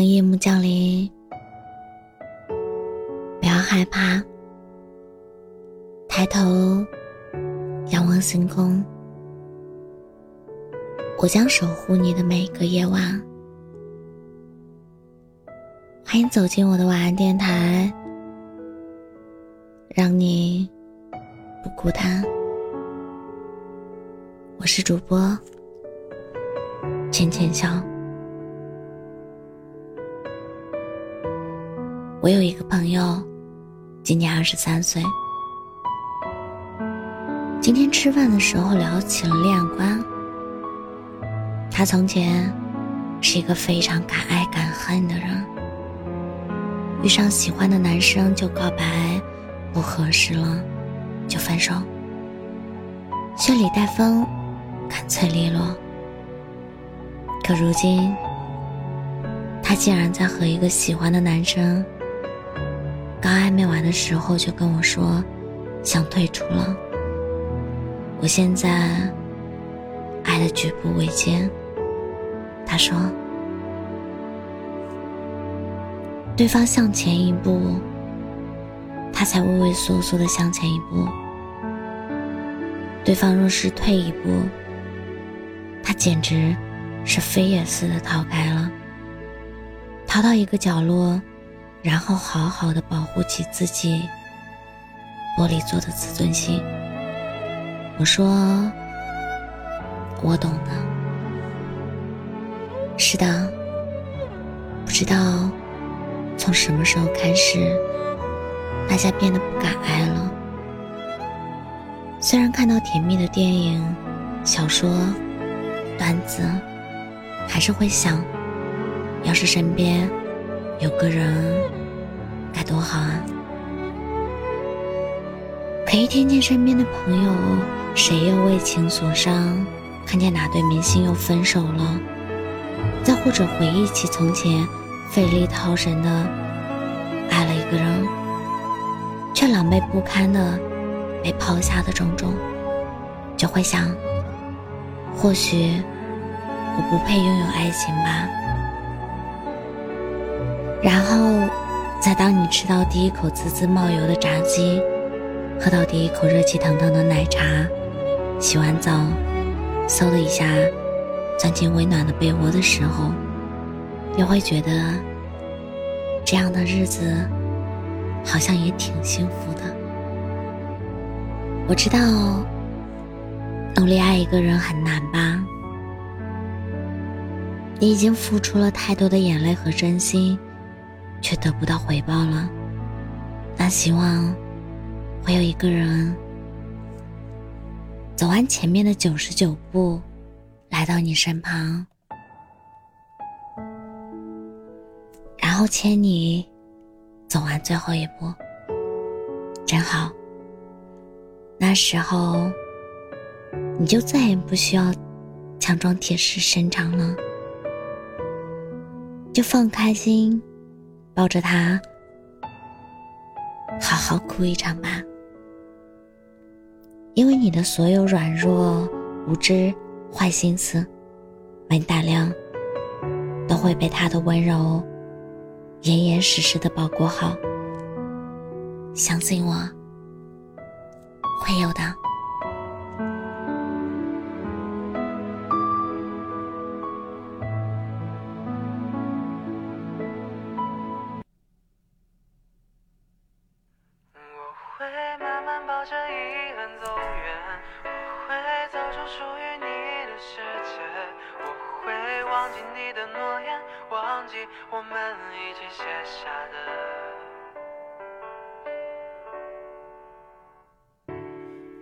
当夜幕降临，不要害怕，抬头仰望星空，我将守护你的每个夜晚。欢迎走进我的晚安电台，让你不孤单。我是主播浅浅笑。我有一个朋友，今年二十三岁。今天吃饭的时候聊起了恋爱观。他从前是一个非常敢爱敢恨的人，遇上喜欢的男生就告白，不合适了就分手，血里带风，干脆利落。可如今，他竟然在和一个喜欢的男生。刚暧昧完的时候就跟我说想退出了。我现在爱的举步维艰。他说，对方向前一步，他才畏畏缩缩的向前一步；对方若是退一步，他简直是飞也似的逃开了，逃到一个角落。然后好好的保护起自己玻璃做的自尊心。我说，我懂的。是的，不知道从什么时候开始，大家变得不敢爱了。虽然看到甜蜜的电影、小说、段子，还是会想，要是身边……有个人该多好啊！可一天天身边的朋友，谁又为情所伤？看见哪对明星又分手了？再或者回忆起从前费力掏神的爱了一个人，却狼狈不堪的被抛下的种种，就会想：或许我不配拥有爱情吧。然后，再当你吃到第一口滋滋冒油的炸鸡，喝到第一口热气腾腾的奶茶，洗完澡，嗖的一下钻进温暖的被窝的时候，你会觉得这样的日子好像也挺幸福的。我知道，努力爱一个人很难吧？你已经付出了太多的眼泪和真心。却得不到回报了，那希望会有一个人走完前面的九十九步，来到你身旁，然后牵你走完最后一步，真好。那时候你就再也不需要强装铁石心肠了，就放开心。抱着他，好好哭一场吧。因为你的所有软弱、无知、坏心思、没胆量，都会被他的温柔严严实实的包裹好。相信我，会有的。世界，我会忘记你的诺言，忘记我们一起写下的。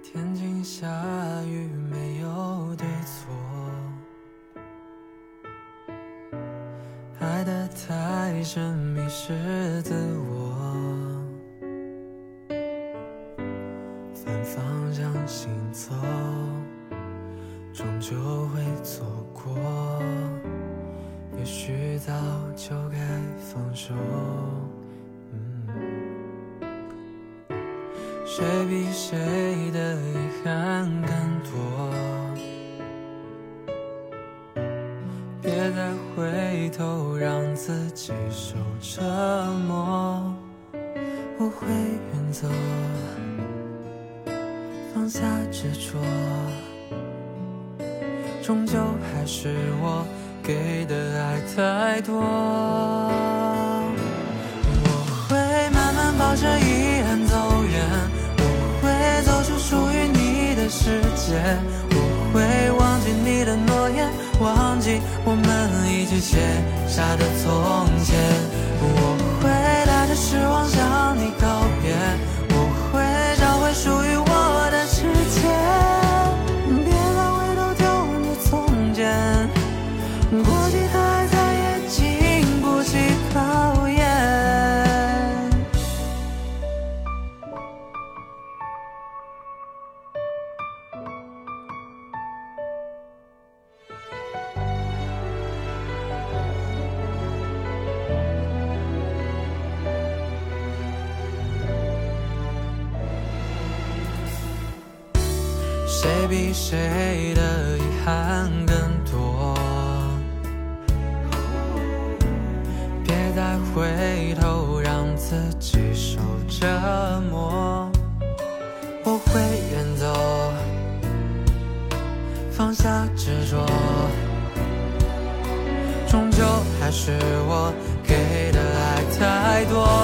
天晴下雨没有对错，爱得太深迷失自我。谁比谁的遗憾更多？别再回头让自己受折磨。我会远走，放下执着，终究还是我给的爱太多。世界，我会忘记你的诺言，忘记我们一起写下的从前，比谁的遗憾更多？别再回头，让自己受折磨。我会远走，放下执着，终究还是我给的爱太多。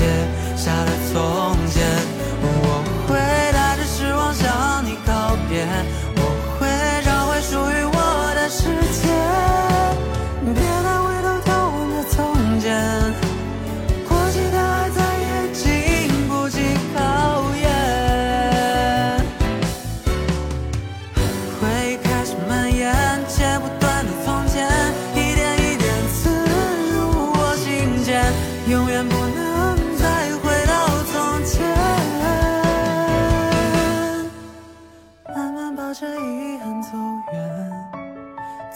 写下了错。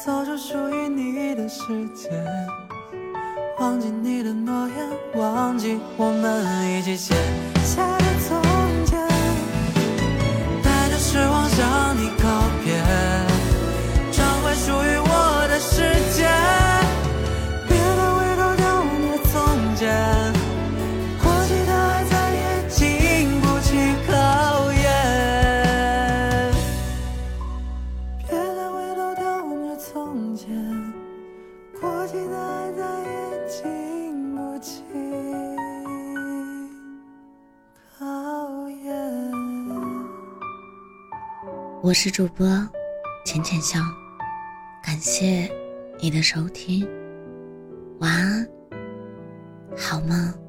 走出属于你的世界，忘记你的诺言，忘记我们一起写。下的我是主播浅浅笑，感谢你的收听，晚安，好梦。